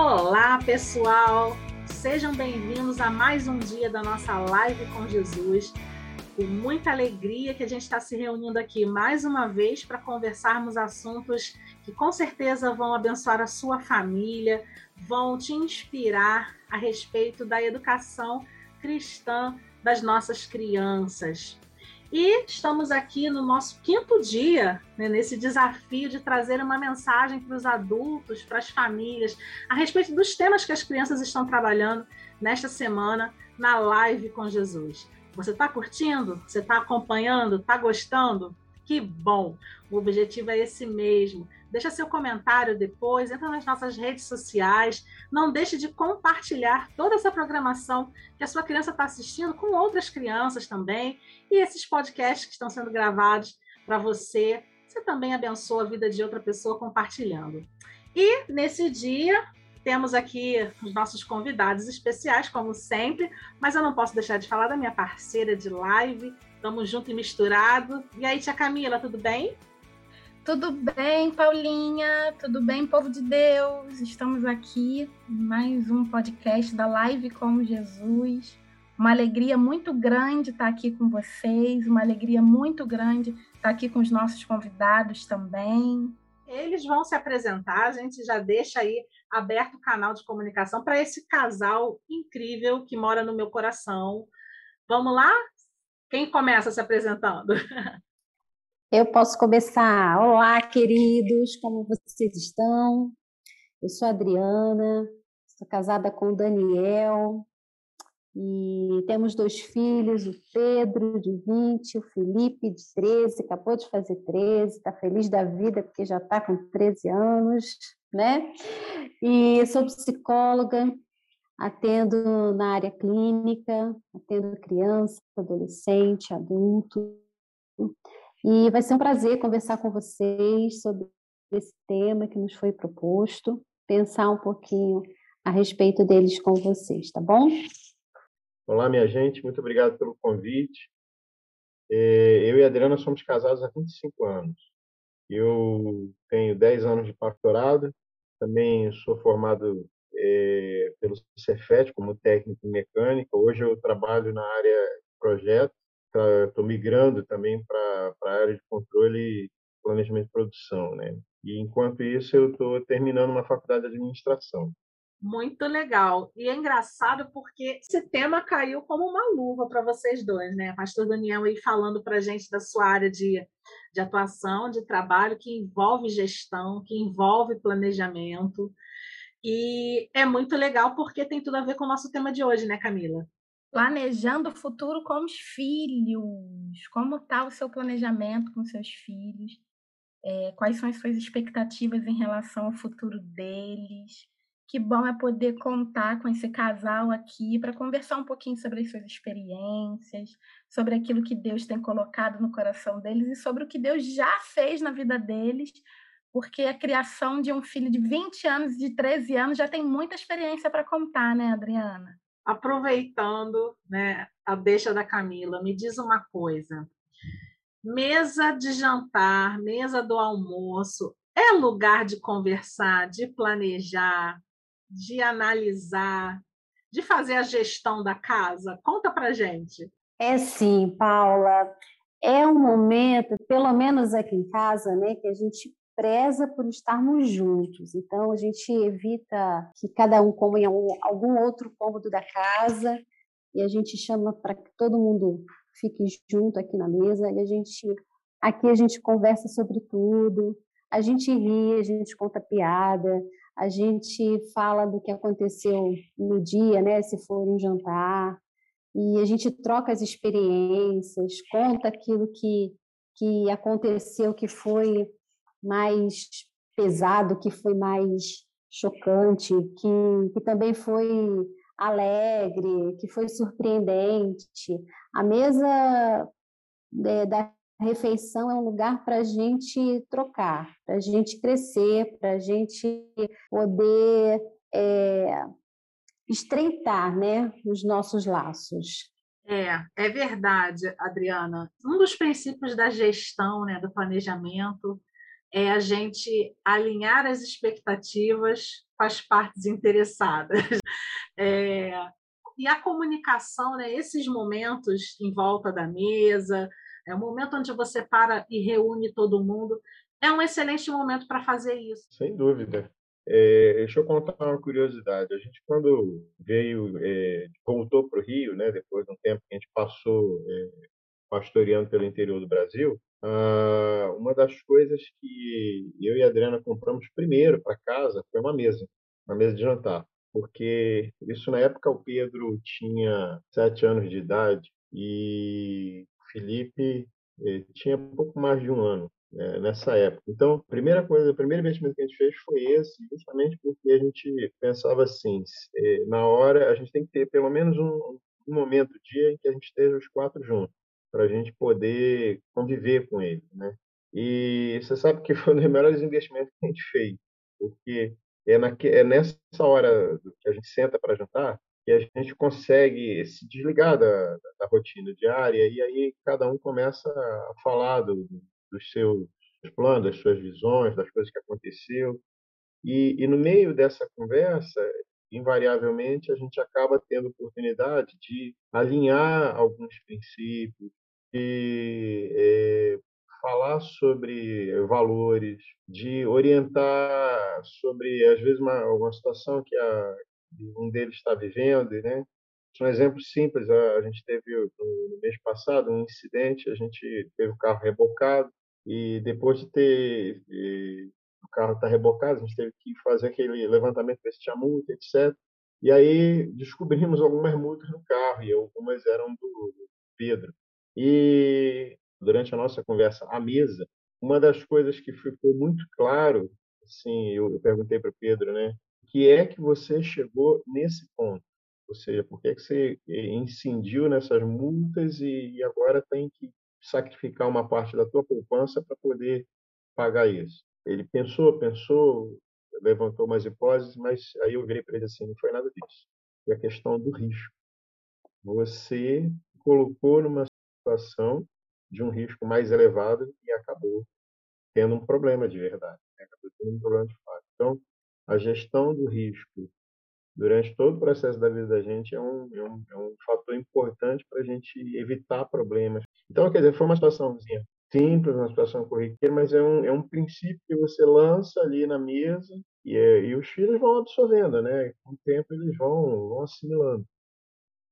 Olá, pessoal! Sejam bem-vindos a mais um dia da nossa live com Jesus. Com muita alegria que a gente está se reunindo aqui mais uma vez para conversarmos assuntos que com certeza vão abençoar a sua família, vão te inspirar a respeito da educação cristã das nossas crianças. E estamos aqui no nosso quinto dia, né, nesse desafio de trazer uma mensagem para os adultos, para as famílias, a respeito dos temas que as crianças estão trabalhando nesta semana na live com Jesus. Você está curtindo? Você está acompanhando? Está gostando? Que bom! O objetivo é esse mesmo deixa seu comentário depois, entra nas nossas redes sociais, não deixe de compartilhar toda essa programação que a sua criança está assistindo com outras crianças também, e esses podcasts que estão sendo gravados para você. Você também abençoa a vida de outra pessoa compartilhando. E nesse dia, temos aqui os nossos convidados especiais, como sempre, mas eu não posso deixar de falar da minha parceira de live. Estamos junto e misturado. E aí, tia Camila, tudo bem? Tudo bem, Paulinha? Tudo bem, povo de Deus? Estamos aqui mais um podcast da Live como Jesus. Uma alegria muito grande estar aqui com vocês, uma alegria muito grande estar aqui com os nossos convidados também. Eles vão se apresentar, a gente já deixa aí aberto o canal de comunicação para esse casal incrível que mora no meu coração. Vamos lá? Quem começa se apresentando? Eu posso começar. Olá, queridos, como vocês estão? Eu sou Adriana, sou casada com o Daniel e temos dois filhos, o Pedro, de 20, o Felipe, de 13, acabou de fazer 13, está feliz da vida porque já está com 13 anos, né? E sou psicóloga, atendo na área clínica, atendo criança, adolescente, adulto. E vai ser um prazer conversar com vocês sobre esse tema que nos foi proposto, pensar um pouquinho a respeito deles com vocês, tá bom? Olá, minha gente, muito obrigado pelo convite. É, eu e a Adriana somos casados há 25 anos. Eu tenho 10 anos de pastorado, também sou formado é, pelo Cefet como técnico em mecânica. Hoje eu trabalho na área de projeto estou migrando também para a área de controle e planejamento de produção, né? E enquanto isso eu estou terminando uma faculdade de administração. Muito legal. E é engraçado porque esse tema caiu como uma luva para vocês dois, né? Pastor Daniel aí falando para a gente da sua área de, de atuação, de trabalho, que envolve gestão, que envolve planejamento. E é muito legal porque tem tudo a ver com o nosso tema de hoje, né, Camila? Planejando o futuro com os filhos. Como está o seu planejamento com seus filhos? É, quais são as suas expectativas em relação ao futuro deles? Que bom é poder contar com esse casal aqui para conversar um pouquinho sobre as suas experiências, sobre aquilo que Deus tem colocado no coração deles e sobre o que Deus já fez na vida deles, porque a criação de um filho de 20 anos de 13 anos já tem muita experiência para contar, né, Adriana? Aproveitando né, a deixa da Camila, me diz uma coisa. Mesa de jantar, mesa do almoço, é lugar de conversar, de planejar, de analisar, de fazer a gestão da casa? Conta pra gente. É sim, Paula. É um momento, pelo menos aqui em casa, né, que a gente preza por estarmos juntos. Então, a gente evita que cada um coma em algum outro cômodo da casa e a gente chama para que todo mundo fique junto aqui na mesa e a gente aqui a gente conversa sobre tudo, a gente ri, a gente conta piada, a gente fala do que aconteceu no dia, né, se for um jantar, e a gente troca as experiências, conta aquilo que que aconteceu que foi mais pesado, que foi mais chocante, que, que também foi alegre, que foi surpreendente. A mesa é, da refeição é um lugar para a gente trocar, para a gente crescer, para a gente poder é, estreitar né, os nossos laços. É, é verdade, Adriana. Um dos princípios da gestão, né, do planejamento, é a gente alinhar as expectativas com as partes interessadas. É, e a comunicação, né, esses momentos em volta da mesa, é o momento onde você para e reúne todo mundo, é um excelente momento para fazer isso. Sem dúvida. É, deixa eu contar uma curiosidade. A gente, quando veio, é, voltou para o Rio, né, depois de um tempo que a gente passou é, pastoreando pelo interior do Brasil, ah, uma das coisas que eu e a Adriana compramos primeiro para casa foi uma mesa, uma mesa de jantar porque isso na época o Pedro tinha sete anos de idade e o Felipe eh, tinha pouco mais de um ano né, nessa época. Então, a primeira coisa, o primeiro investimento que a gente fez foi esse, justamente porque a gente pensava assim, eh, na hora a gente tem que ter pelo menos um, um momento, dia em que a gente esteja os quatro juntos, para a gente poder conviver com ele, né? E você sabe que foi um dos melhores investimentos que a gente fez, porque é, naque, é nessa hora que a gente senta para jantar que a gente consegue se desligar da, da, rotina diária e aí cada um começa a falar do, dos seus planos, das suas visões, das coisas que aconteceu. E, e no meio dessa conversa, invariavelmente, a gente acaba tendo oportunidade de alinhar alguns princípios, de é, falar sobre valores, de orientar sobre, às vezes, uma, uma situação que a, um deles está vivendo, né? Um exemplo simples, a, gente teve no mês passado um incidente, a gente teve o carro rebocado e depois de ter e, o carro estar tá rebocado, a gente teve que fazer aquele levantamento para se tinha multa, etc. E aí descobrimos algumas multas no carro e algumas eram do, do Pedro. E durante a nossa conversa à mesa, uma das coisas que ficou muito claro, assim, eu, eu perguntei para o Pedro, né, que é que você chegou nesse ponto? Ou seja, por que, é que você eh, incidiu nessas multas e, e agora tem que sacrificar uma parte da tua poupança para poder pagar isso? Ele pensou, pensou, levantou umas hipóteses, mas aí eu virei para ele assim, não foi nada disso. É a questão do risco. Você colocou numa situação de um risco mais elevado e acabou tendo um problema de verdade, né? acabou tendo um problema de fato. Então, a gestão do risco durante todo o processo da vida da gente é um, é um, é um fator importante para a gente evitar problemas. Então, quer dizer, foi uma situaçãozinha simples, uma situação corriqueira, mas é um, é um princípio que você lança ali na mesa e, é, e os filhos vão absorvendo, né? Com o tempo eles vão, vão assimilando.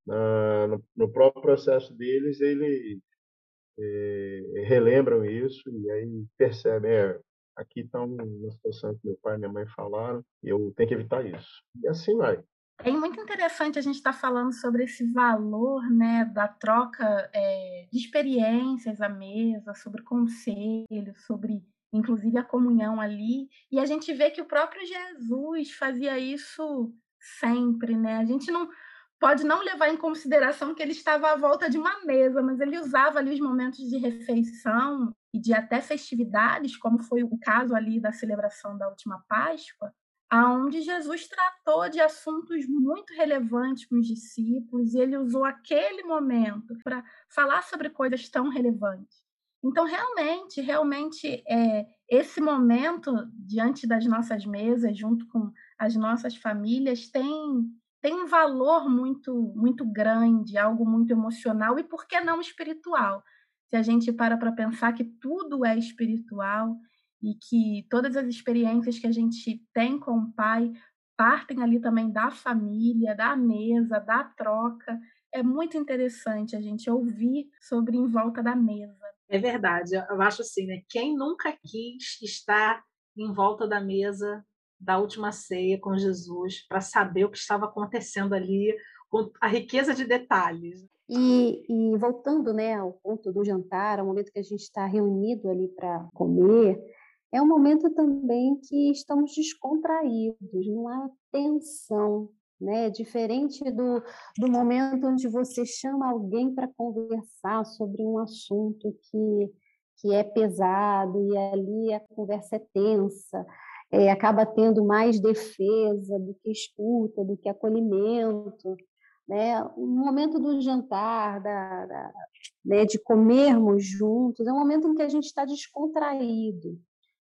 Na, no, no, próprio processo deles, eles é, relembram isso e aí percebem, é, aqui está uma situação que meu pai e minha mãe falaram, eu tenho que evitar isso. E assim vai. É muito interessante a gente estar tá falando sobre esse valor né, da troca é, de experiências à mesa, sobre conselhos, sobre inclusive a comunhão ali. E a gente vê que o próprio Jesus fazia isso sempre, né? A gente não, pode não levar em consideração que ele estava à volta de uma mesa, mas ele usava ali os momentos de refeição e de até festividades, como foi o caso ali da celebração da última Páscoa, aonde Jesus tratou de assuntos muito relevantes com os discípulos e ele usou aquele momento para falar sobre coisas tão relevantes. Então, realmente, realmente, é, esse momento diante das nossas mesas, junto com as nossas famílias, tem tem um valor muito muito grande, algo muito emocional e por que não espiritual? Se a gente para para pensar que tudo é espiritual e que todas as experiências que a gente tem com o pai partem ali também da família, da mesa, da troca. É muito interessante a gente ouvir sobre em volta da mesa. É verdade, eu acho assim, né? Quem nunca quis estar em volta da mesa da última ceia com Jesus para saber o que estava acontecendo ali, com a riqueza de detalhes. E, e, voltando né, ao ponto do jantar, ao momento que a gente está reunido ali para comer, é um momento também que estamos descontraídos, não há tensão, né? Diferente do, do momento onde você chama alguém para conversar sobre um assunto que, que é pesado e ali a conversa é tensa é, acaba tendo mais defesa do que escuta, do que acolhimento. Né? O momento do jantar, da, da né, de comermos juntos, é um momento em que a gente está descontraído.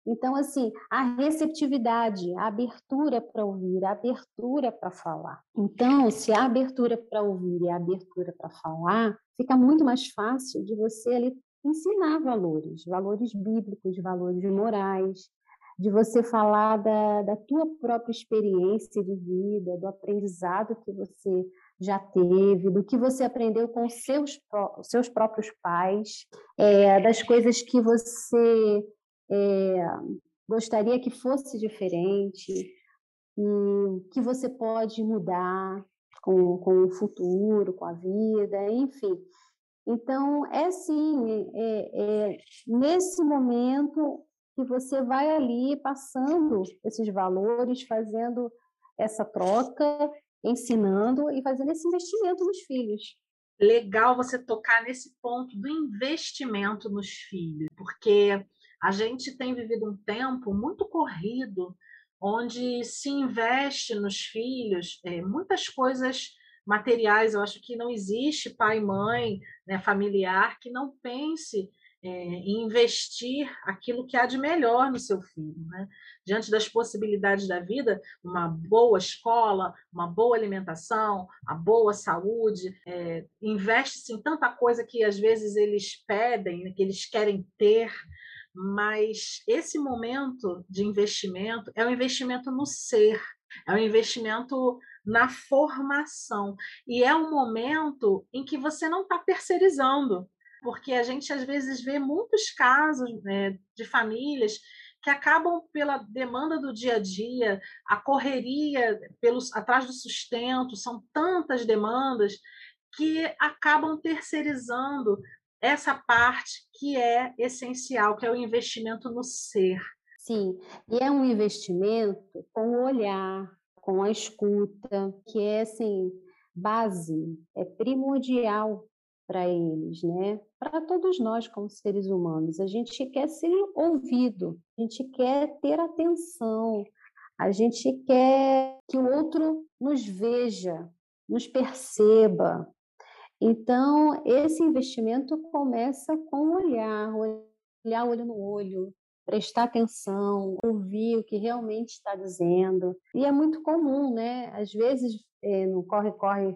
Então, assim, a receptividade, a abertura para ouvir, a abertura para falar. Então, se a abertura para ouvir e a abertura para falar, fica muito mais fácil de você ali ensinar valores, valores bíblicos, valores morais, de você falar da, da tua própria experiência de vida, do aprendizado que você já teve, do que você aprendeu com seus, seus próprios pais, é, das coisas que você é, gostaria que fosse diferente, e que você pode mudar com, com o futuro, com a vida, enfim. Então, é sim, é, é, nesse momento que você vai ali passando esses valores, fazendo essa troca, ensinando e fazendo esse investimento nos filhos. Legal você tocar nesse ponto do investimento nos filhos, porque a gente tem vivido um tempo muito corrido, onde se investe nos filhos é, muitas coisas materiais. Eu acho que não existe pai mãe né, familiar que não pense é, investir aquilo que há de melhor no seu filho. Né? Diante das possibilidades da vida, uma boa escola, uma boa alimentação, a boa saúde, é, investe-se em tanta coisa que às vezes eles pedem, né, que eles querem ter, mas esse momento de investimento é um investimento no ser, é um investimento na formação. E é um momento em que você não está terceirizando, porque a gente às vezes vê muitos casos né, de famílias que acabam pela demanda do dia a dia, a correria pelos atrás do sustento, são tantas demandas que acabam terceirizando essa parte que é essencial, que é o investimento no ser. Sim, e é um investimento com o olhar, com a escuta, que é assim, base, é primordial para eles, né? Para todos nós como seres humanos, a gente quer ser ouvido, a gente quer ter atenção, a gente quer que o outro nos veja, nos perceba, então, esse investimento começa com o olhar, olhar olho no olho, prestar atenção, ouvir o que realmente está dizendo. E é muito comum, né? Às vezes, é, no corre-corre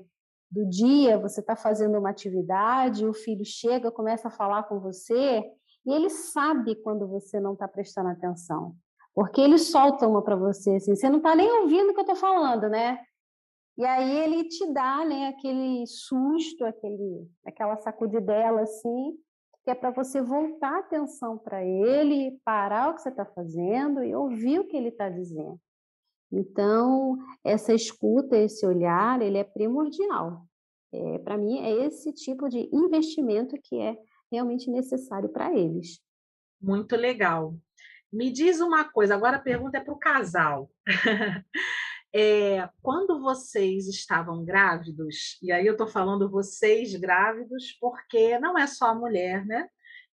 do dia, você está fazendo uma atividade, o filho chega, começa a falar com você, e ele sabe quando você não está prestando atenção. Porque ele solta uma para você, assim, você não está nem ouvindo o que eu estou falando, né? E aí ele te dá, né, aquele susto, aquele, aquela sacudidela assim, que é para você voltar a atenção para ele, parar o que você está fazendo e ouvir o que ele está dizendo. Então, essa escuta, esse olhar, ele é primordial. É, para mim, é esse tipo de investimento que é realmente necessário para eles. Muito legal. Me diz uma coisa, agora a pergunta é para o casal. É, quando vocês estavam grávidos, e aí eu estou falando vocês grávidos, porque não é só a mulher, né?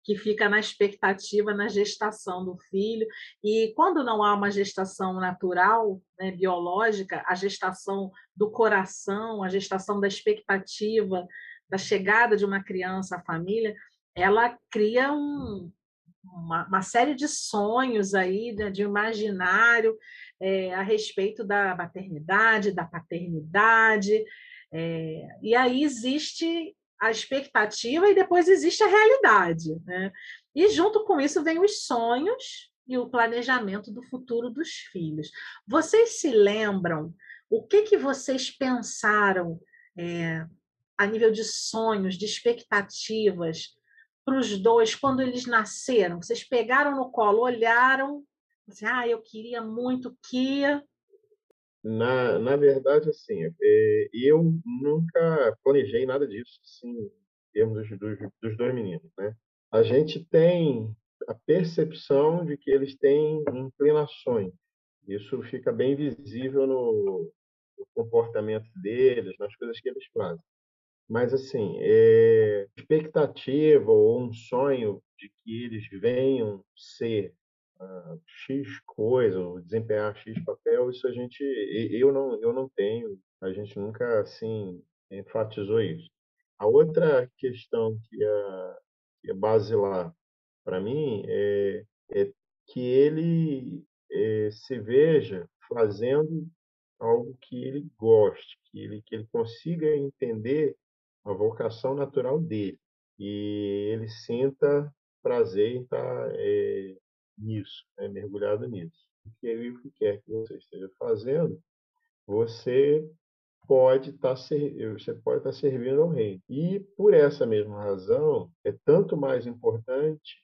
Que fica na expectativa, na gestação do filho. E quando não há uma gestação natural, né, biológica, a gestação do coração, a gestação da expectativa, da chegada de uma criança à família, ela cria um, uma, uma, série de sonhos aí, né, de imaginário, é, a respeito da maternidade, da paternidade. É, e aí existe a expectativa e depois existe a realidade. Né? E junto com isso vem os sonhos e o planejamento do futuro dos filhos. Vocês se lembram o que, que vocês pensaram é, a nível de sonhos, de expectativas para os dois quando eles nasceram? Vocês pegaram no colo, olharam Assim, ah, eu queria muito que. Na, na verdade, assim, é, eu nunca planejei nada disso, assim, em termos dos, dos, dos dois meninos, né? A gente tem a percepção de que eles têm inclinações. Isso fica bem visível no, no comportamento deles, nas coisas que eles fazem. Mas, assim, é, expectativa ou um sonho de que eles venham ser X coisa, desempenhar X papel, isso a gente, eu não, eu não tenho, a gente nunca assim enfatizou isso. A outra questão que é, que é para mim é, é que ele é, se veja fazendo algo que ele goste, que ele, que ele consiga entender a vocação natural dele e ele sinta prazer em estar é, nisso, né, mergulhado nisso. Porque o que quer que você esteja fazendo, você pode estar você pode estar servindo ao reino. E por essa mesma razão, é tanto mais importante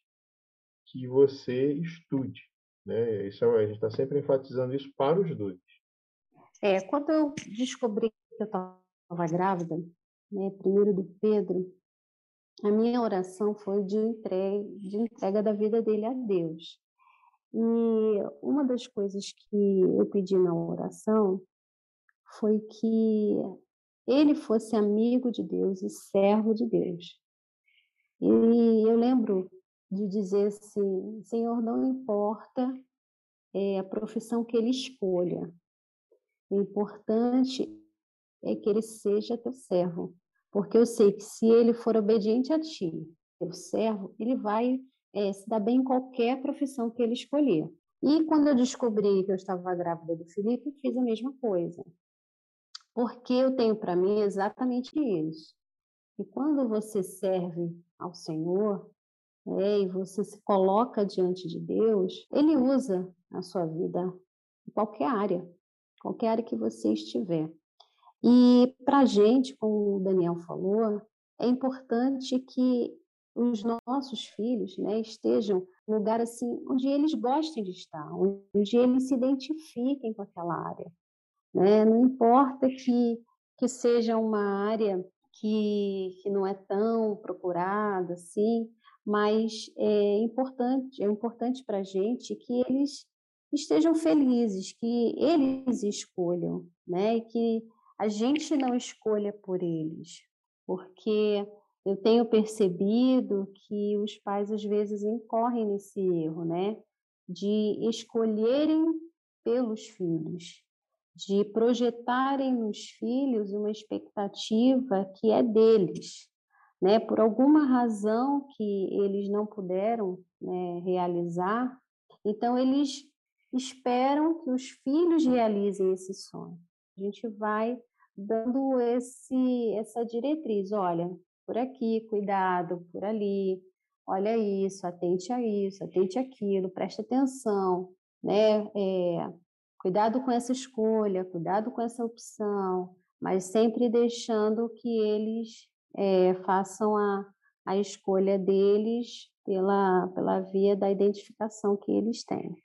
que você estude, né? Isso é, a gente está sempre enfatizando isso para os dois. É, quando eu descobri que eu estava grávida, né, primeiro do Pedro, a minha oração foi de entrega, de entrega da vida dele a Deus. E uma das coisas que eu pedi na oração foi que ele fosse amigo de Deus e servo de Deus. E eu lembro de dizer assim: Senhor, não importa é, a profissão que ele escolha, o importante é que ele seja teu servo, porque eu sei que se ele for obediente a ti, teu servo, ele vai é, se dar bem em qualquer profissão que ele escolher. E quando eu descobri que eu estava grávida do Felipe, fiz a mesma coisa. Porque eu tenho para mim exatamente isso. E quando você serve ao Senhor, é, e você se coloca diante de Deus, Ele usa a sua vida em qualquer área, qualquer área que você estiver. E para a gente, como o Daniel falou, é importante que os nossos filhos né, estejam em lugar assim onde eles gostem de estar, onde eles se identifiquem com aquela área. Né? Não importa que, que seja uma área que, que não é tão procurada assim, mas é importante, é importante para a gente que eles estejam felizes, que eles escolham, né? E que a gente não escolha por eles, porque eu tenho percebido que os pais às vezes incorrem nesse erro, né? De escolherem pelos filhos, de projetarem nos filhos uma expectativa que é deles, né? Por alguma razão que eles não puderam né, realizar, então eles esperam que os filhos realizem esse sonho. A gente vai dando esse essa diretriz, olha, por aqui, cuidado, por ali, olha isso, atente a isso, atente aquilo, preste atenção, né? É, cuidado com essa escolha, cuidado com essa opção, mas sempre deixando que eles é, façam a, a escolha deles pela, pela via da identificação que eles têm.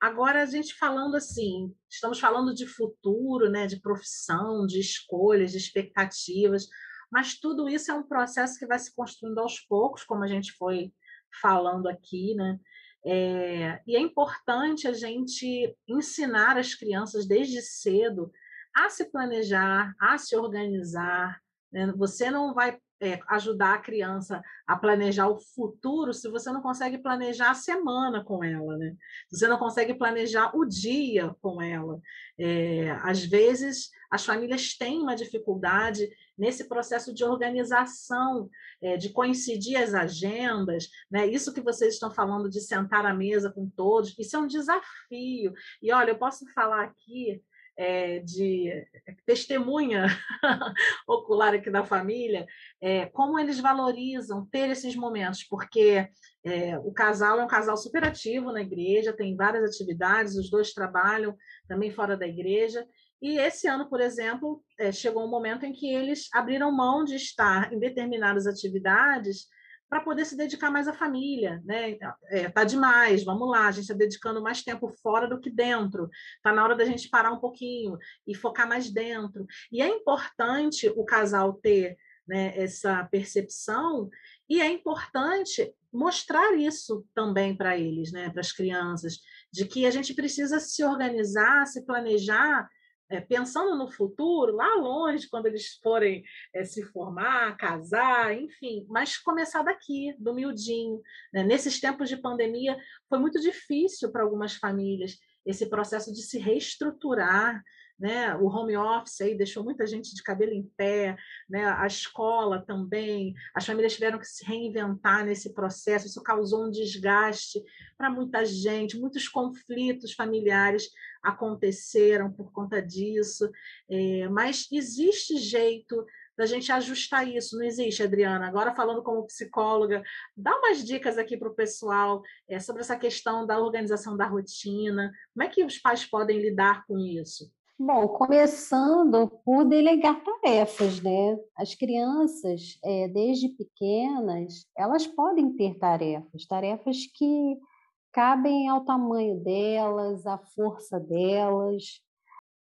Agora, a gente falando assim, estamos falando de futuro, né, de profissão, de escolhas, de expectativas, mas tudo isso é um processo que vai se construindo aos poucos, como a gente foi falando aqui, né? É, e é importante a gente ensinar as crianças desde cedo a se planejar, a se organizar. Né? Você não vai é, ajudar a criança a planejar o futuro se você não consegue planejar a semana com ela, né? Você não consegue planejar o dia com ela. É, às vezes, as famílias têm uma dificuldade nesse processo de organização, é, de coincidir as agendas, né? Isso que vocês estão falando de sentar à mesa com todos, isso é um desafio. E olha, eu posso falar aqui é, de testemunha ocular aqui da família, é, como eles valorizam ter esses momentos, porque é, o casal é um casal super ativo na igreja, tem várias atividades, os dois trabalham também fora da igreja. E esse ano, por exemplo, chegou um momento em que eles abriram mão de estar em determinadas atividades para poder se dedicar mais à família, né? É, tá demais, vamos lá, a gente está dedicando mais tempo fora do que dentro. Tá na hora da gente parar um pouquinho e focar mais dentro. E é importante o casal ter né, essa percepção e é importante mostrar isso também para eles, né, para as crianças, de que a gente precisa se organizar, se planejar é, pensando no futuro, lá longe, quando eles forem é, se formar, casar, enfim, mas começar daqui, do miudinho. Né? Nesses tempos de pandemia, foi muito difícil para algumas famílias esse processo de se reestruturar, né? O home office aí deixou muita gente de cabelo em pé, né? A escola também, as famílias tiveram que se reinventar nesse processo, isso causou um desgaste para muita gente, muitos conflitos familiares aconteceram por conta disso, é, mas existe jeito da gente ajustar isso. Não existe, Adriana. Agora, falando como psicóloga, dá umas dicas aqui para o pessoal é, sobre essa questão da organização da rotina. Como é que os pais podem lidar com isso? Bom, começando por delegar tarefas, né? As crianças, é, desde pequenas, elas podem ter tarefas, tarefas que cabem ao tamanho delas, à força delas.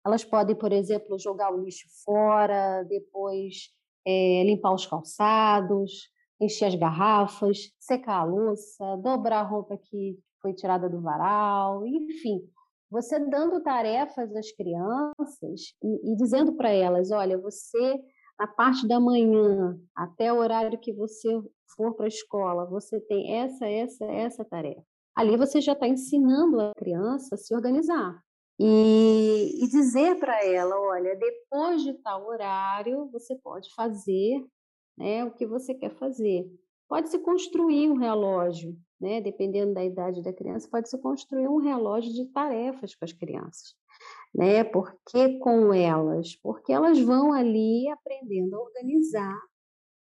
Elas podem, por exemplo, jogar o lixo fora, depois é, limpar os calçados, encher as garrafas, secar a louça, dobrar a roupa que foi tirada do varal, enfim. Você dando tarefas às crianças e, e dizendo para elas: olha, você, na parte da manhã, até o horário que você for para a escola, você tem essa, essa, essa tarefa. Ali você já está ensinando a criança a se organizar. E, e dizer para ela: olha, depois de tal horário, você pode fazer né, o que você quer fazer. Pode-se construir um relógio, né, dependendo da idade da criança, pode-se construir um relógio de tarefas com as crianças. Né? Por que com elas? Porque elas vão ali aprendendo a organizar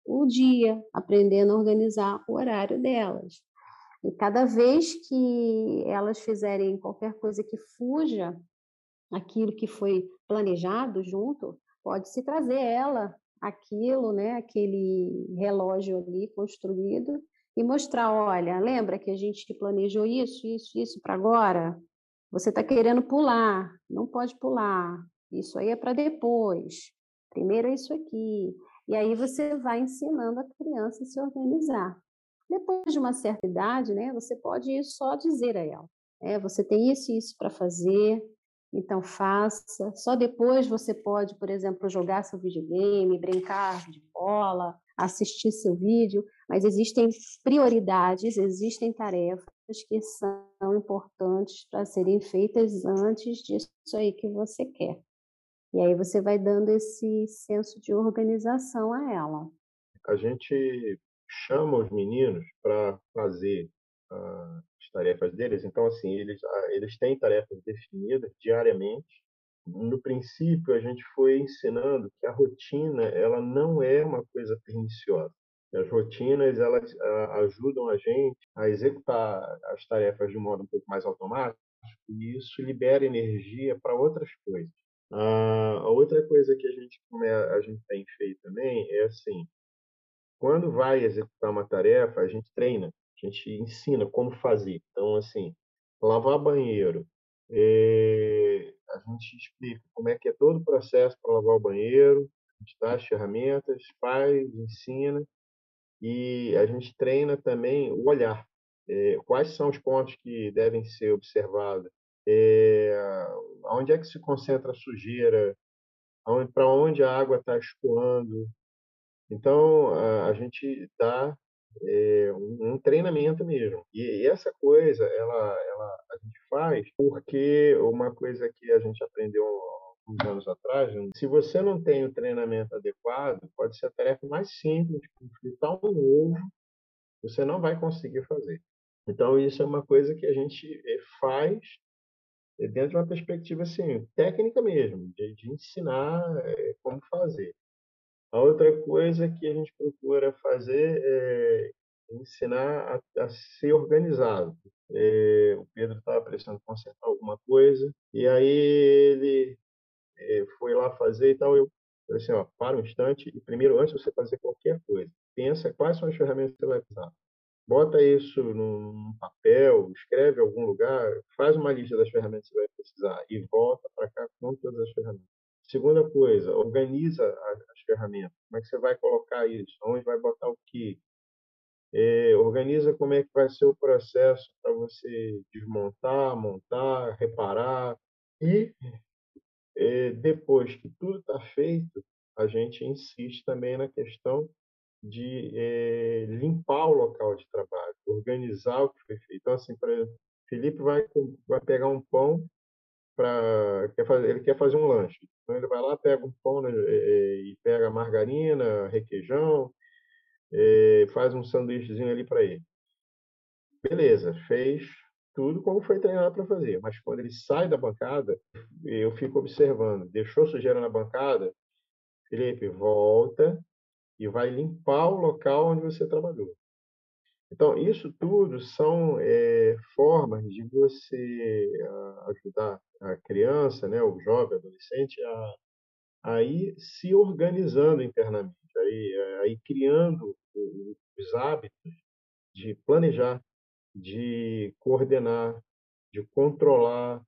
o dia, aprendendo a organizar o horário delas. E cada vez que elas fizerem qualquer coisa que fuja aquilo que foi planejado junto, pode-se trazer ela aquilo, né, aquele relógio ali construído e mostrar, olha, lembra que a gente planejou isso, isso, isso para agora? Você está querendo pular, não pode pular. Isso aí é para depois. Primeiro é isso aqui. E aí você vai ensinando a criança a se organizar. Depois de uma certa idade, né, você pode só dizer a ela, é, você tem isso e isso para fazer, então faça. Só depois você pode, por exemplo, jogar seu videogame, brincar de bola, assistir seu vídeo, mas existem prioridades, existem tarefas que são importantes para serem feitas antes disso aí que você quer. E aí você vai dando esse senso de organização a ela. A gente chama os meninos para fazer uh, as tarefas deles. Então, assim, eles, uh, eles têm tarefas definidas diariamente. No princípio, a gente foi ensinando que a rotina ela não é uma coisa perniciosa. As rotinas elas ajudam a gente a executar as tarefas de um modo um pouco mais automático e isso libera energia para outras coisas. a outra coisa que a gente a gente tem feito também é assim, quando vai executar uma tarefa, a gente treina, a gente ensina como fazer. Então, assim, lavar banheiro, é, a gente explica como é que é todo o processo para lavar o banheiro, a gente dá as ferramentas, faz, ensina e a gente treina também o olhar. É, quais são os pontos que devem ser observados? É, onde é que se concentra a sujeira? Para onde a água está escoando? Então, a, a gente dá é, um, um, treinamento mesmo. E, e, essa coisa, ela, ela, a gente faz porque uma coisa que a gente aprendeu uns anos atrás, se você não tem o treinamento adequado, pode ser a tarefa mais simples, fritar um ovo, você não vai conseguir fazer. Então, isso é uma coisa que a gente eh, faz eh, dentro de uma perspectiva assim, técnica mesmo, de, de ensinar é, como fazer. A outra coisa que a gente procura fazer é ensinar a, a ser organizado. É, o Pedro estava precisando consertar alguma coisa e aí ele é, foi lá fazer e tal. Eu falei assim, ó, para um instante e primeiro, antes de você fazer qualquer coisa, pensa quais são as ferramentas que você vai usar. Bota isso num papel, escreve em algum lugar, faz uma lista das ferramentas que você vai precisar e volta para cá com todas as ferramentas. Segunda coisa, organiza as ferramentas. Como é que você vai colocar isso? Onde vai botar o quê? É, organiza como é que vai ser o processo para você desmontar, montar, reparar. E é, depois que tudo está feito, a gente insiste também na questão de é, limpar o local de trabalho, organizar o que foi feito. Então, assim, por exemplo, Felipe vai, vai pegar um pão para ele quer fazer um lanche. Então ele vai lá, pega um pão né, e pega margarina, requeijão, faz um sanduíchezinho ali para ele. Beleza, fez tudo como foi treinado para fazer. Mas quando ele sai da bancada, eu fico observando. Deixou sujeira na bancada? Felipe, volta e vai limpar o local onde você trabalhou. Então, isso tudo são é, formas de você ajudar a criança, né, o jovem, adolescente, a, a ir se organizando internamente, aí, a ir criando os hábitos de planejar, de coordenar, de controlar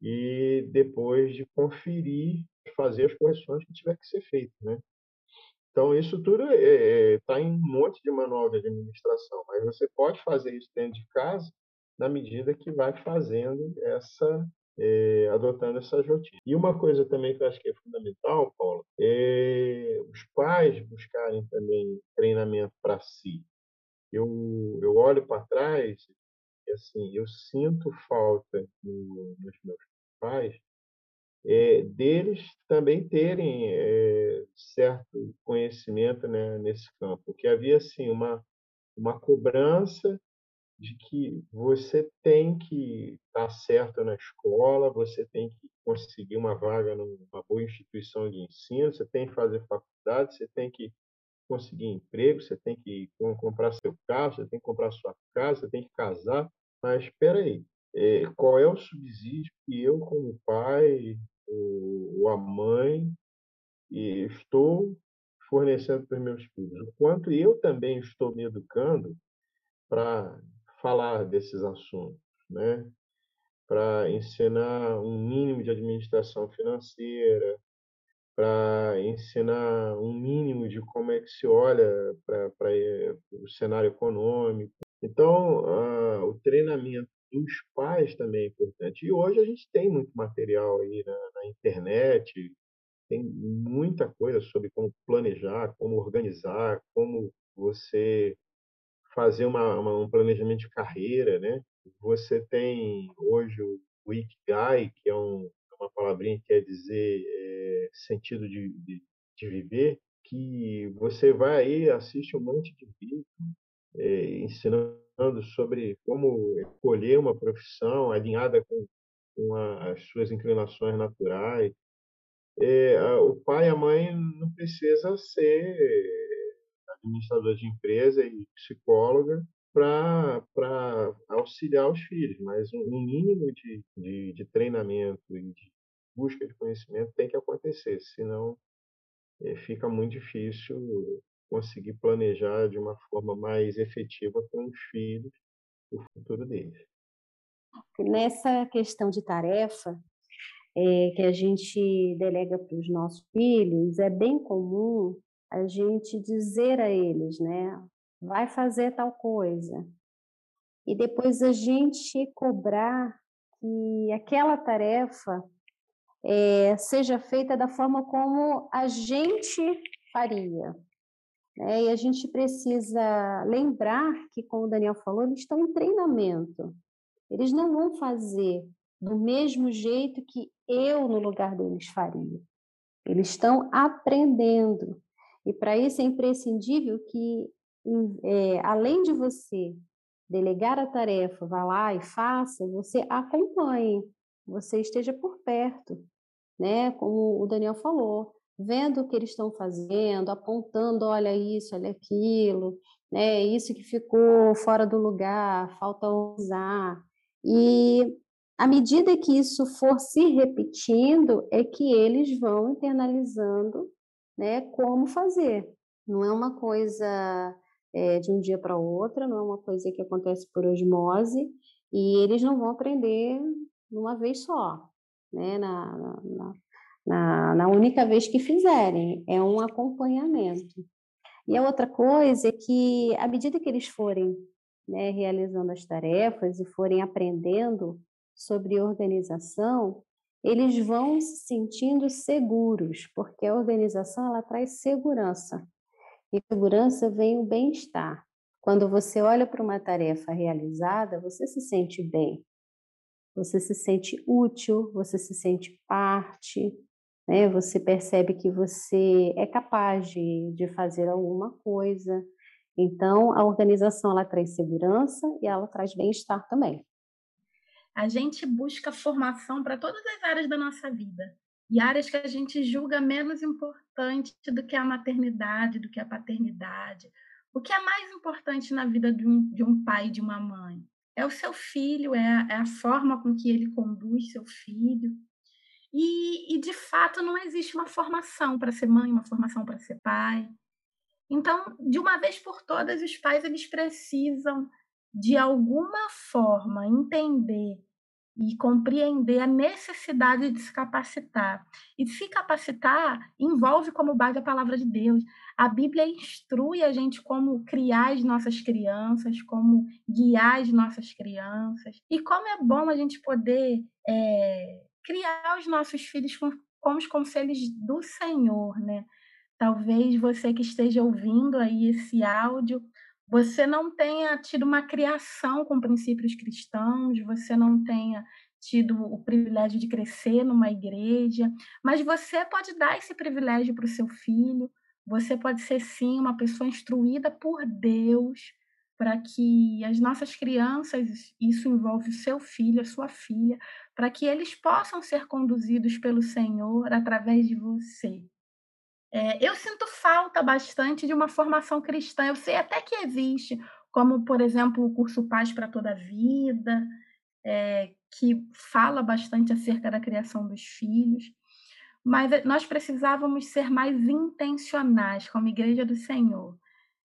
e depois de conferir, fazer as correções que tiver que ser feito, né? Então, isso tudo está é, é, tá em um monte de manual de administração, mas você pode fazer isso dentro de casa na medida que vai fazendo essa, é, adotando essa rotina. E uma coisa também que eu acho que é fundamental, Paula, é os pais buscarem também treinamento para si. Eu, eu olho para trás e assim, eu sinto falta no, nos meus pais é, deles também terem é, certo conhecimento né, nesse campo, porque havia assim uma uma cobrança de que você tem que estar certo na escola, você tem que conseguir uma vaga numa boa instituição de ensino, você tem que fazer faculdade, você tem que conseguir emprego, você tem que comprar seu carro, você tem que comprar sua casa, você tem que casar. Mas espera aí, é, qual é o subsídio que eu, como pai, ou, a mãe, estou fornecendo para os meus filhos? O quanto eu também estou me educando para falar desses assuntos, né? para ensinar um mínimo de administração financeira, para ensinar um mínimo de como é que se olha para eh, o cenário econômico. Então, uh, o treinamento dos pais também é importante. E hoje a gente tem muito material aí na, na internet, tem muita coisa sobre como planejar, como organizar, como você fazer uma, uma, um planejamento de carreira, né? Você tem hoje o Ikigai, que é um, é uma palavrinha que quer dizer é, sentido de, de, de, viver, que você vai aí, assiste um monte de vídeo é, ensinando sobre como escolher uma profissão alinhada com, com a, as suas inclinações naturais. É, a, o pai e a mãe não precisa ser administrador de empresa e psicóloga para auxiliar os filhos, mas um mínimo de, de, de, treinamento e de busca de conhecimento tem que acontecer, senão é, fica muito difícil conseguir planejar de uma forma mais efetiva com os filhos o futuro deles. Nessa questão de tarefa é, que a gente delega para os nossos filhos, é bem comum a gente dizer a eles, né? Vai fazer tal coisa. E depois a gente cobrar que aquela tarefa é, seja feita da forma como a gente faria. É, e a gente precisa lembrar que, como o Daniel falou, eles estão em treinamento. Eles não vão fazer do mesmo jeito que eu, no lugar deles, faria. Eles estão aprendendo. E para isso é imprescindível que, é, além de você delegar a tarefa, vá lá e faça, você acompanhe, você esteja por perto, né? Como o Daniel falou, vendo o que eles estão fazendo, apontando, olha isso, olha aquilo, né? Isso que ficou fora do lugar, falta usar. E à medida que isso for se repetindo, é que eles vão internalizando, né? Como fazer. Não é uma coisa é, de um dia para outra, não é uma coisa que acontece por osmose, e eles não vão aprender uma vez só, né? Na, na, na na, na única vez que fizerem, é um acompanhamento. E a outra coisa é que, à medida que eles forem né, realizando as tarefas e forem aprendendo sobre organização, eles vão se sentindo seguros, porque a organização ela traz segurança. E segurança vem o bem-estar. Quando você olha para uma tarefa realizada, você se sente bem. você se sente útil, você se sente parte, né? Você percebe que você é capaz de, de fazer alguma coisa. Então, a organização ela traz segurança e ela traz bem-estar também. A gente busca formação para todas as áreas da nossa vida e áreas que a gente julga menos importante do que a maternidade, do que a paternidade. O que é mais importante na vida de um, de um pai e de uma mãe? É o seu filho, é a, é a forma com que ele conduz seu filho. E, e de fato não existe uma formação para ser mãe, uma formação para ser pai. Então, de uma vez por todas, os pais eles precisam de alguma forma entender e compreender a necessidade de se capacitar. E se capacitar envolve como base a palavra de Deus. A Bíblia instrui a gente como criar as nossas crianças, como guiar as nossas crianças. E como é bom a gente poder é, criar os nossos filhos com, com os conselhos do Senhor, né? Talvez você que esteja ouvindo aí esse áudio, você não tenha tido uma criação com princípios cristãos, você não tenha tido o privilégio de crescer numa igreja, mas você pode dar esse privilégio para o seu filho, você pode ser sim uma pessoa instruída por Deus para que as nossas crianças, isso envolve o seu filho, a sua filha, para que eles possam ser conduzidos pelo Senhor através de você. É, eu sinto falta bastante de uma formação cristã. Eu sei até que existe, como, por exemplo, o curso Paz para Toda a Vida, é, que fala bastante acerca da criação dos filhos. Mas nós precisávamos ser mais intencionais como Igreja do Senhor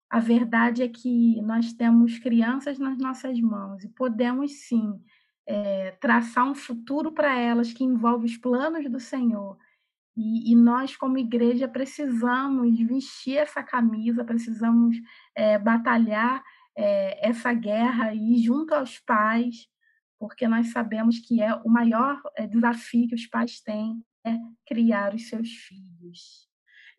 a verdade é que nós temos crianças nas nossas mãos e podemos sim é, traçar um futuro para elas que envolve os planos do Senhor. E, e, nós, como igreja, precisamos vestir essa camisa, precisamos é, batalhar é, essa guerra e junto aos pais, porque nós sabemos que é o maior desafio que os pais têm é criar os seus filhos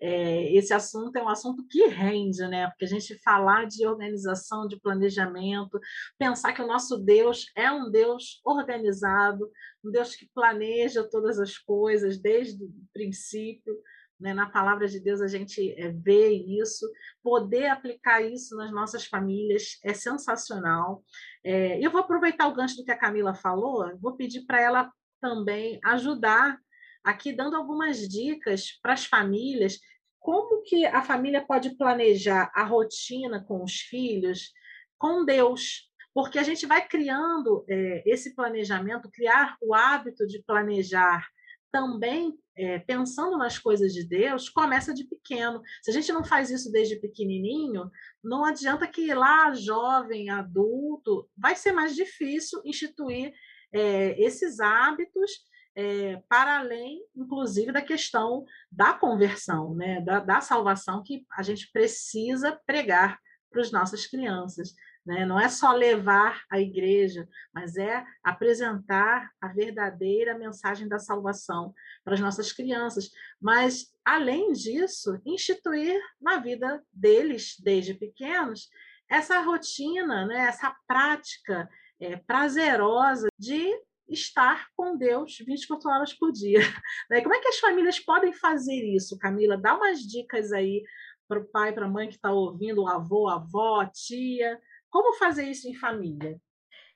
é, esse assunto é um assunto que rende, né? Porque a gente falar de organização, de planejamento, pensar que o nosso Deus é um Deus organizado, um Deus que planeja todas as coisas desde o princípio. Né? Na palavra de Deus a gente é, vê isso, poder aplicar isso nas nossas famílias é sensacional. É, eu vou aproveitar o gancho do que a Camila falou, vou pedir para ela também ajudar aqui dando algumas dicas para as famílias, como que a família pode planejar a rotina com os filhos com Deus, porque a gente vai criando é, esse planejamento, criar o hábito de planejar também é, pensando nas coisas de Deus, começa de pequeno. Se a gente não faz isso desde pequenininho, não adianta que lá, jovem, adulto, vai ser mais difícil instituir é, esses hábitos é, para além, inclusive, da questão da conversão, né, da, da salvação que a gente precisa pregar para as nossas crianças. Né? Não é só levar a igreja, mas é apresentar a verdadeira mensagem da salvação para as nossas crianças. Mas, além disso, instituir na vida deles, desde pequenos, essa rotina, né? essa prática é, prazerosa de estar com Deus 24 horas por dia. Né? Como é que as famílias podem fazer isso, Camila? Dá umas dicas aí para o pai, para a mãe que está ouvindo, o avô, a avó, a tia. Como fazer isso em família?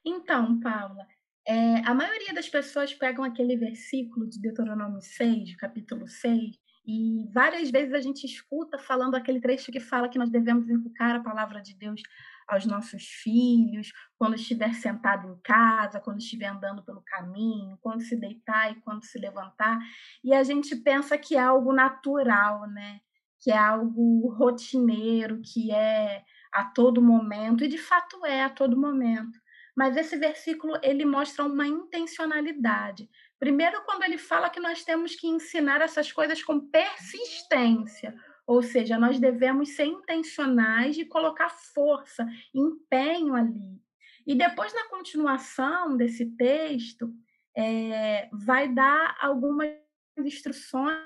Então, Paula, é, a maioria das pessoas pegam aquele versículo de Deuteronômio 6, capítulo 6, e várias vezes a gente escuta falando aquele trecho que fala que nós devemos inculcar a palavra de Deus aos nossos filhos, quando estiver sentado em casa, quando estiver andando pelo caminho, quando se deitar e quando se levantar. E a gente pensa que é algo natural, né? Que é algo rotineiro, que é a todo momento, e de fato é a todo momento. Mas esse versículo ele mostra uma intencionalidade. Primeiro, quando ele fala que nós temos que ensinar essas coisas com persistência, ou seja, nós devemos ser intencionais e colocar força, empenho ali. E depois, na continuação desse texto, é, vai dar algumas instruções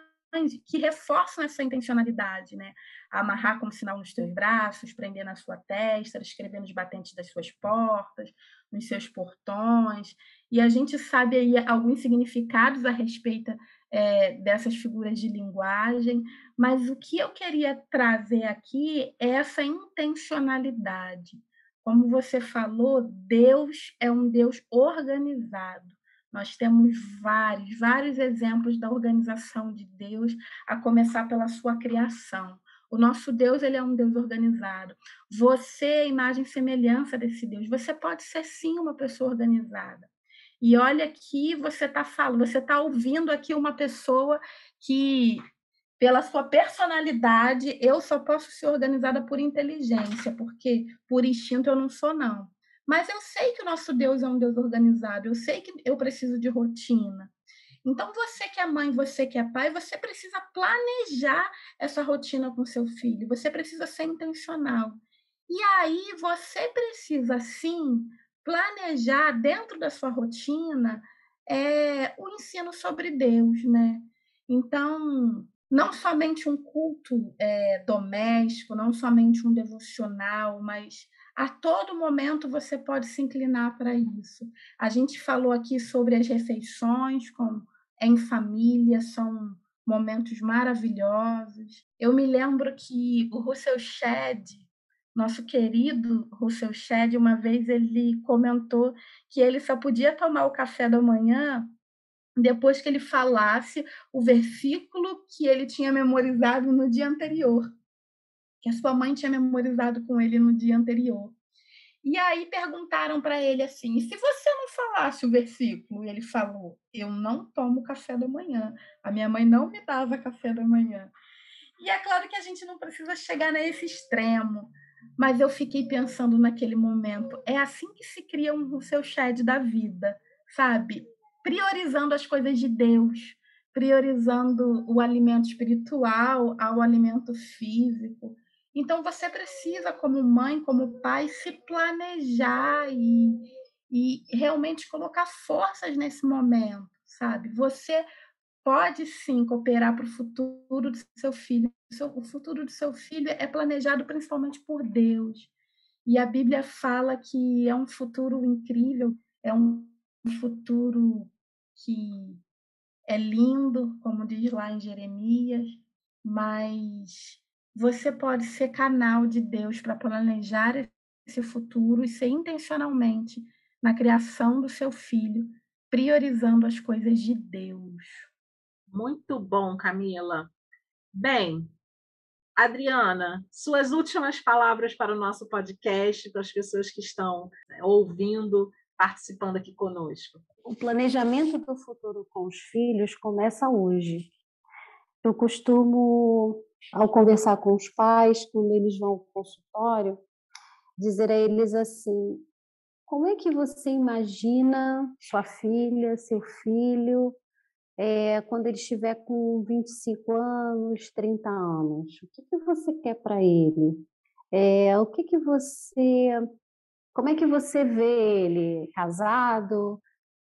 que reforçam essa intencionalidade, né? Amarrar como sinal nos teus braços, prender na sua testa, escrever nos batentes das suas portas, nos seus portões. E a gente sabe aí alguns significados a respeito é, dessas figuras de linguagem, mas o que eu queria trazer aqui é essa intencionalidade. Como você falou, Deus é um Deus organizado. Nós temos vários, vários exemplos da organização de Deus, a começar pela sua criação. O nosso Deus, ele é um Deus organizado. Você é imagem e semelhança desse Deus. Você pode ser sim uma pessoa organizada. E olha que você está falando, você está ouvindo aqui uma pessoa que, pela sua personalidade, eu só posso ser organizada por inteligência, porque por instinto eu não sou, não. Mas eu sei que o nosso Deus é um Deus organizado, eu sei que eu preciso de rotina. Então, você que é mãe, você que é pai, você precisa planejar essa rotina com seu filho, você precisa ser intencional. E aí, você precisa, sim, planejar dentro da sua rotina é, o ensino sobre Deus, né? Então, não somente um culto é, doméstico, não somente um devocional, mas a todo momento você pode se inclinar para isso. A gente falou aqui sobre as refeições com, em família, são momentos maravilhosos. Eu me lembro que o Russell Shedd, nosso querido Russell Shedd, uma vez ele comentou que ele só podia tomar o café da manhã depois que ele falasse o versículo que ele tinha memorizado no dia anterior que a sua mãe tinha memorizado com ele no dia anterior. E aí perguntaram para ele assim: se você não falasse o versículo? E ele falou: eu não tomo café da manhã. A minha mãe não me dava café da manhã. E é claro que a gente não precisa chegar nesse extremo, mas eu fiquei pensando naquele momento: é assim que se cria um seu shed da vida, sabe? Priorizando as coisas de Deus, priorizando o alimento espiritual ao alimento físico então, você precisa, como mãe, como pai, se planejar e, e realmente colocar forças nesse momento, sabe? Você pode sim cooperar para o futuro do seu filho. O futuro do seu filho é planejado principalmente por Deus. E a Bíblia fala que é um futuro incrível, é um futuro que é lindo, como diz lá em Jeremias, mas você pode ser canal de Deus para planejar esse futuro e ser intencionalmente na criação do seu filho, priorizando as coisas de Deus. Muito bom, Camila. Bem, Adriana, suas últimas palavras para o nosso podcast, para as pessoas que estão né, ouvindo, participando aqui conosco. O planejamento do futuro com os filhos começa hoje. Eu costumo ao conversar com os pais, quando eles vão ao consultório, dizer a eles assim: como é que você imagina sua filha, seu filho, é, quando ele estiver com 25 anos, 30 anos? O que, que você quer para ele? É, o que, que você. Como é que você vê ele casado,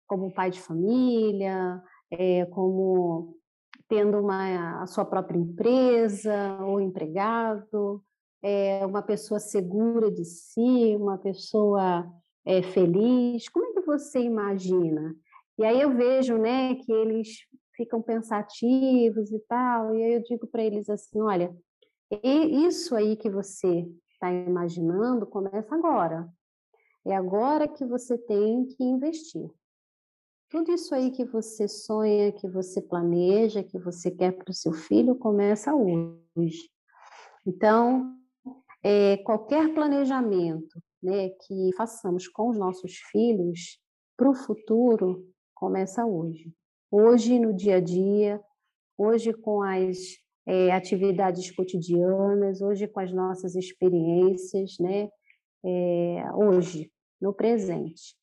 como pai de família, é, como tendo uma, a sua própria empresa ou empregado, é, uma pessoa segura de si, uma pessoa é, feliz. Como é que você imagina? E aí eu vejo né, que eles ficam pensativos e tal, e aí eu digo para eles assim: olha, isso aí que você está imaginando começa agora. É agora que você tem que investir. Tudo isso aí que você sonha, que você planeja, que você quer para o seu filho, começa hoje. Então, é, qualquer planejamento né, que façamos com os nossos filhos para o futuro começa hoje. Hoje, no dia a dia, hoje com as é, atividades cotidianas, hoje com as nossas experiências, né? É, hoje, no presente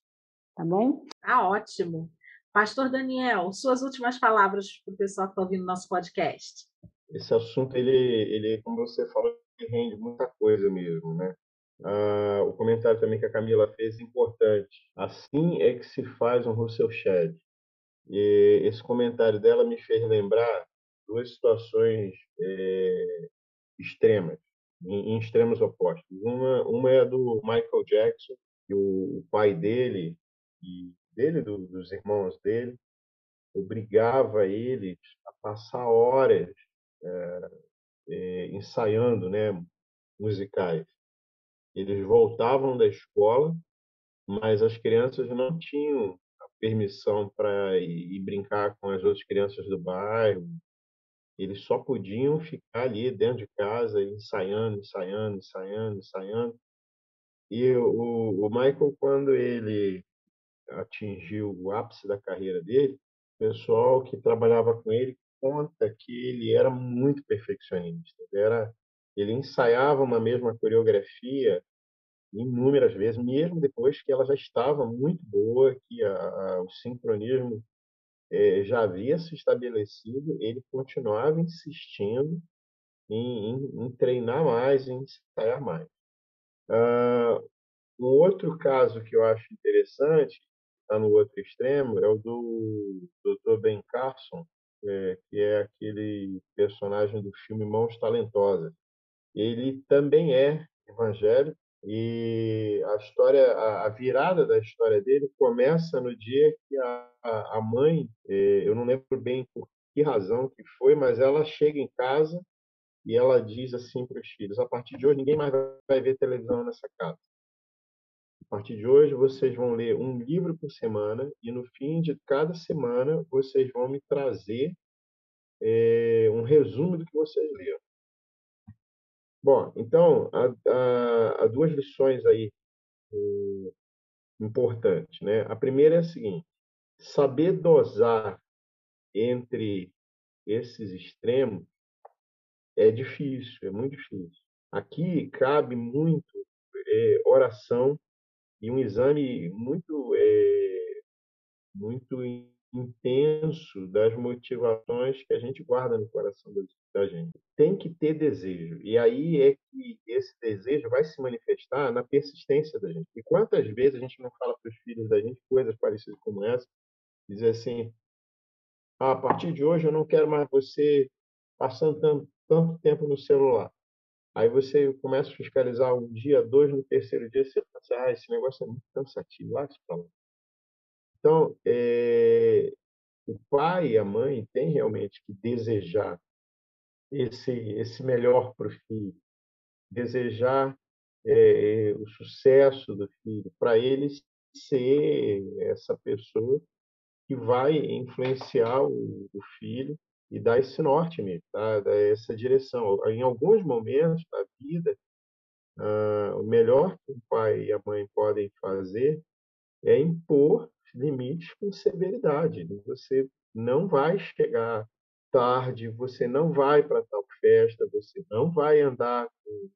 tá bom? Tá ótimo. Pastor Daniel, suas últimas palavras para o pessoal que está ouvindo nosso podcast. Esse assunto, ele, ele, como você falou, ele rende muita coisa mesmo, né? Ah, o comentário também que a Camila fez é importante. Assim é que se faz um Russell Shedd. E esse comentário dela me fez lembrar duas situações é, extremas, em, em, extremos opostos. Uma, uma é a do Michael Jackson, que o, o pai dele e dele, do, dos irmãos dele, obrigava eles a passar horas é, é, ensaiando, né, musicais. Eles voltavam da escola, mas as crianças não tinham a permissão para ir, brincar com as outras crianças do bairro. Eles só podiam ficar ali dentro de casa, ensaiando, ensaiando, ensaiando, ensaiando. E o, o Michael, quando ele atingiu o ápice da carreira dele, o pessoal que trabalhava com ele conta que ele era muito perfeccionista. Ele, era, ele ensaiava uma mesma coreografia inúmeras vezes, mesmo depois que ela já estava muito boa, que a, a, o sincronismo é, já havia se estabelecido, ele continuava insistindo em, em, em treinar mais, em ensaiar mais. Uh, um outro caso que eu acho interessante, está no outro extremo, é o do Dr. Ben Carson, é, que é aquele personagem do filme Mãos Talentosas. Ele também é evangélico e a história, a, virada da história dele começa no dia que a, a mãe, é, eu não lembro bem por que razão que foi, mas ela chega em casa e ela diz assim para os filhos: a partir de hoje ninguém mais vai ver televisão nessa casa. A partir de hoje vocês vão ler um livro por semana e no fim de cada semana vocês vão me trazer é, um resumo do que vocês leram. Bom, então há, há, há duas lições aí é, importantes, né? A primeira é a seguinte: saber dosar entre esses extremos é difícil, é muito difícil. Aqui cabe muito é, oração e um exame muito é, muito intenso das motivações que a gente guarda no coração da gente. Tem que ter desejo. E aí é que esse desejo vai se manifestar na persistência da gente. E quantas vezes a gente não fala para os filhos da gente coisas parecidas como essa, dizer assim: ah, a partir de hoje eu não quero mais você passando tanto, tanto tempo no celular. Aí você começa a fiscalizar um dia, dois, no terceiro dia você pensa, ah, esse negócio é muito cansativo, lá Então, é, o pai e a mãe têm realmente que desejar esse, esse melhor para o filho, desejar é, o sucesso do filho, para ele ser essa pessoa que vai influenciar o, o filho e dar esse norte nele, tá? dar essa direção. Em alguns momentos da vida, uh, o melhor que o pai e a mãe podem fazer é impor limites com severidade. Você não vai chegar tarde, você não vai para tal festa, você não vai andar com,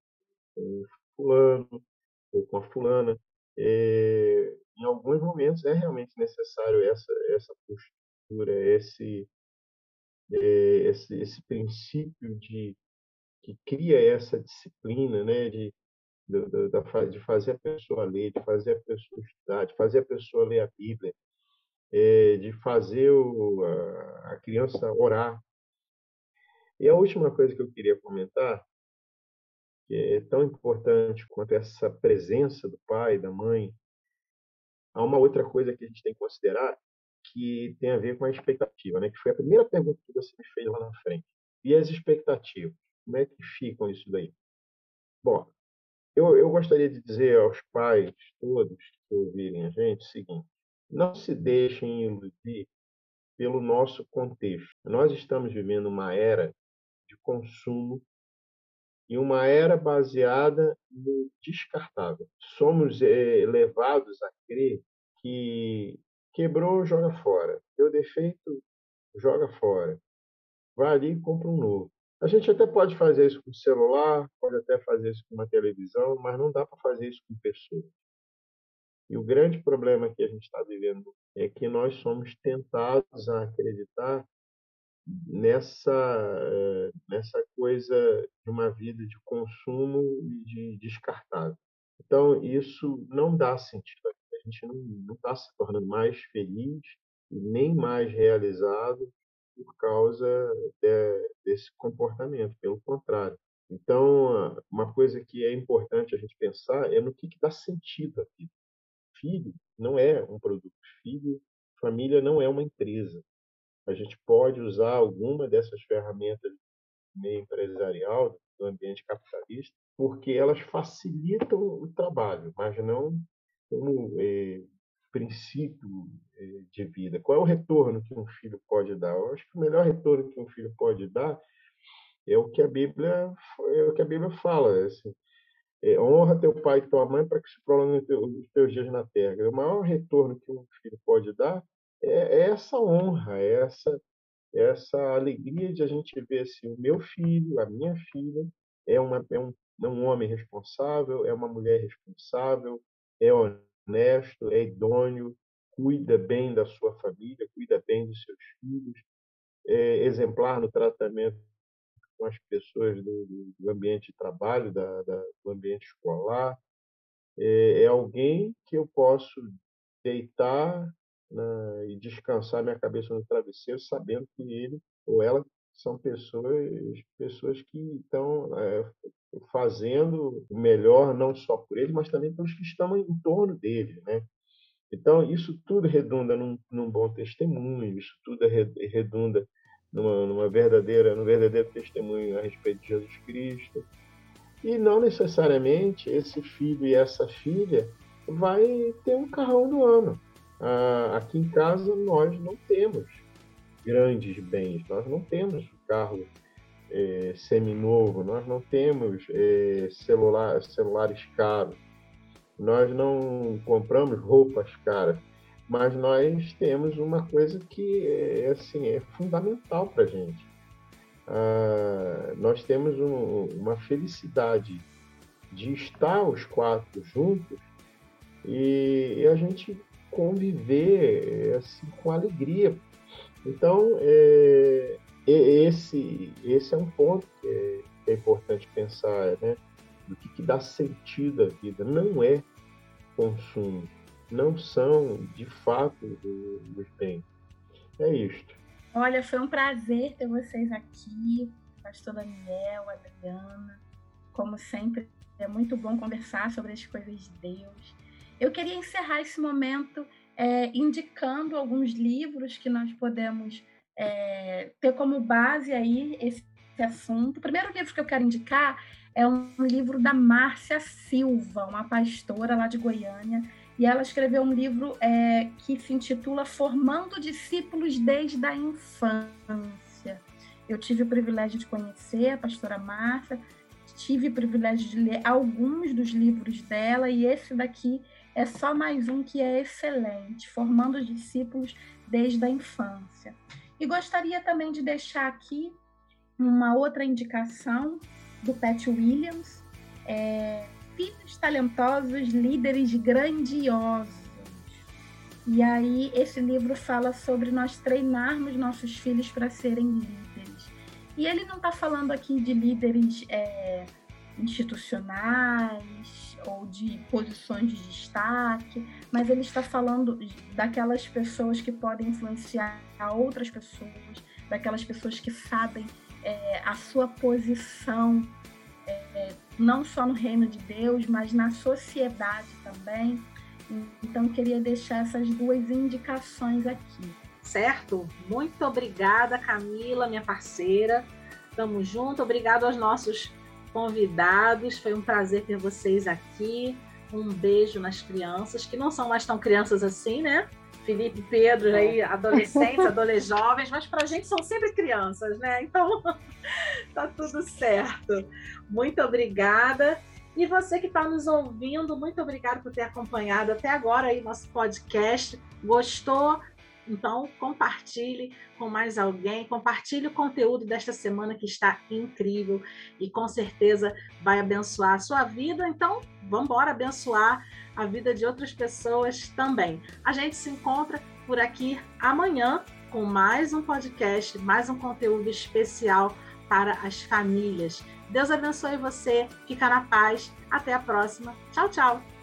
com fulano ou com a fulana. É, em alguns momentos é realmente necessário essa essa postura, esse é, esse, esse princípio de que cria essa disciplina, né, de de, fazer a pessoa ler, de fazer a pessoa estudar, de fazer a pessoa ler a Bíblia, é, de fazer o, a, a criança orar. E a última coisa que eu queria comentar, que é tão importante quanto essa presença do pai, da mãe, há uma outra coisa que a gente tem que considerar, que tem a ver com a expectativa, né? que foi a primeira pergunta que você me fez lá na frente. E as expectativas? Como é que ficam isso daí? Bom, eu, eu gostaria de dizer aos pais todos que ouvirem a gente o seguinte: não se deixem iludir pelo nosso contexto. Nós estamos vivendo uma era de consumo e uma era baseada no descartável. Somos é, levados a crer que Quebrou, joga fora. Deu defeito, joga fora. Vai ali e compra um novo. A gente até pode fazer isso com celular, pode até fazer isso com uma televisão, mas não dá para fazer isso com pessoas. E o grande problema que a gente está vivendo é que nós somos tentados a acreditar nessa eh, nessa coisa de uma vida de consumo e de descartável. Então isso não dá sentido a gente não está se tornando mais feliz e nem mais realizado por causa de, desse comportamento, pelo contrário. Então, uma coisa que é importante a gente pensar é no que, que dá sentido à vida. Filho não é um produto. Filho, família não é uma empresa. A gente pode usar alguma dessas ferramentas meio empresarial do ambiente capitalista, porque elas facilitam o trabalho, mas não como é, princípio é, de vida. Qual é o retorno que um filho pode dar? Eu acho que o melhor retorno que um filho pode dar é o que a Bíblia é o que a Bíblia fala, assim, é, honra teu pai e tua mãe para que se prolonguem os teus dias na terra. O maior retorno que um filho pode dar é, é essa honra, é essa essa alegria de a gente ver assim, o meu filho, a minha filha, é, uma, é, um, é um homem responsável, é uma mulher responsável, é honesto, é idôneo, cuida bem da sua família, cuida bem dos seus filhos, é exemplar no tratamento com as pessoas do, do ambiente de trabalho, da, da, do ambiente escolar. É, é alguém que eu posso deitar né, e descansar minha cabeça no travesseiro, sabendo que ele ou ela são pessoas pessoas que estão é, fazendo o melhor não só por ele, mas também pelos que estão em torno dele, né? Então isso tudo redunda num, num bom testemunho, isso tudo é redunda numa, numa verdadeira, num verdadeiro testemunho a respeito de Jesus Cristo. E não necessariamente esse filho e essa filha vai ter um carrão do ano. Ah, aqui em casa nós não temos grandes bens, nós não temos carro é, seminovo, nós não temos é, celular, celulares caros, nós não compramos roupas caras, mas nós temos uma coisa que é, assim, é fundamental para a gente. Ah, nós temos um, uma felicidade de estar os quatro juntos e, e a gente conviver assim, com alegria. Então, é, esse, esse é um ponto que é, que é importante pensar, né? Do que, que dá sentido à vida. Não é consumo, não são, de fato, os bens. É isto. Olha, foi um prazer ter vocês aqui, pastor Daniel, Adriana. Como sempre, é muito bom conversar sobre as coisas de Deus. Eu queria encerrar esse momento é, indicando alguns livros que nós podemos é, ter como base aí esse, esse assunto. O primeiro livro que eu quero indicar é um livro da Márcia Silva, uma pastora lá de Goiânia, e ela escreveu um livro é, que se intitula Formando Discípulos desde a Infância. Eu tive o privilégio de conhecer a pastora Márcia, tive o privilégio de ler alguns dos livros dela, e esse daqui é só mais um que é excelente, formando discípulos desde a infância. E gostaria também de deixar aqui uma outra indicação do Pat Williams, é, Filhos Talentosos, Líderes Grandiosos. E aí esse livro fala sobre nós treinarmos nossos filhos para serem líderes. E ele não está falando aqui de líderes é, institucionais ou de posições de destaque, mas ele está falando daquelas pessoas que podem influenciar outras pessoas, daquelas pessoas que sabem é, a sua posição, é, não só no reino de Deus, mas na sociedade também. Então, queria deixar essas duas indicações aqui. Certo? Muito obrigada, Camila, minha parceira. Tamo junto. Obrigado aos nossos convidados. Foi um prazer ter vocês aqui. Um beijo nas crianças, que não são mais tão crianças assim, né? Felipe Pedro, aí, adolescentes, adolescentes, jovens, mas para a gente são sempre crianças, né? Então, tá tudo certo. Muito obrigada. E você que está nos ouvindo, muito obrigado por ter acompanhado até agora aí nosso podcast. Gostou? Então, compartilhe com mais alguém, compartilhe o conteúdo desta semana que está incrível e com certeza vai abençoar a sua vida. Então, vamos embora abençoar a vida de outras pessoas também. A gente se encontra por aqui amanhã com mais um podcast, mais um conteúdo especial para as famílias. Deus abençoe você, fica na paz. Até a próxima. Tchau, tchau.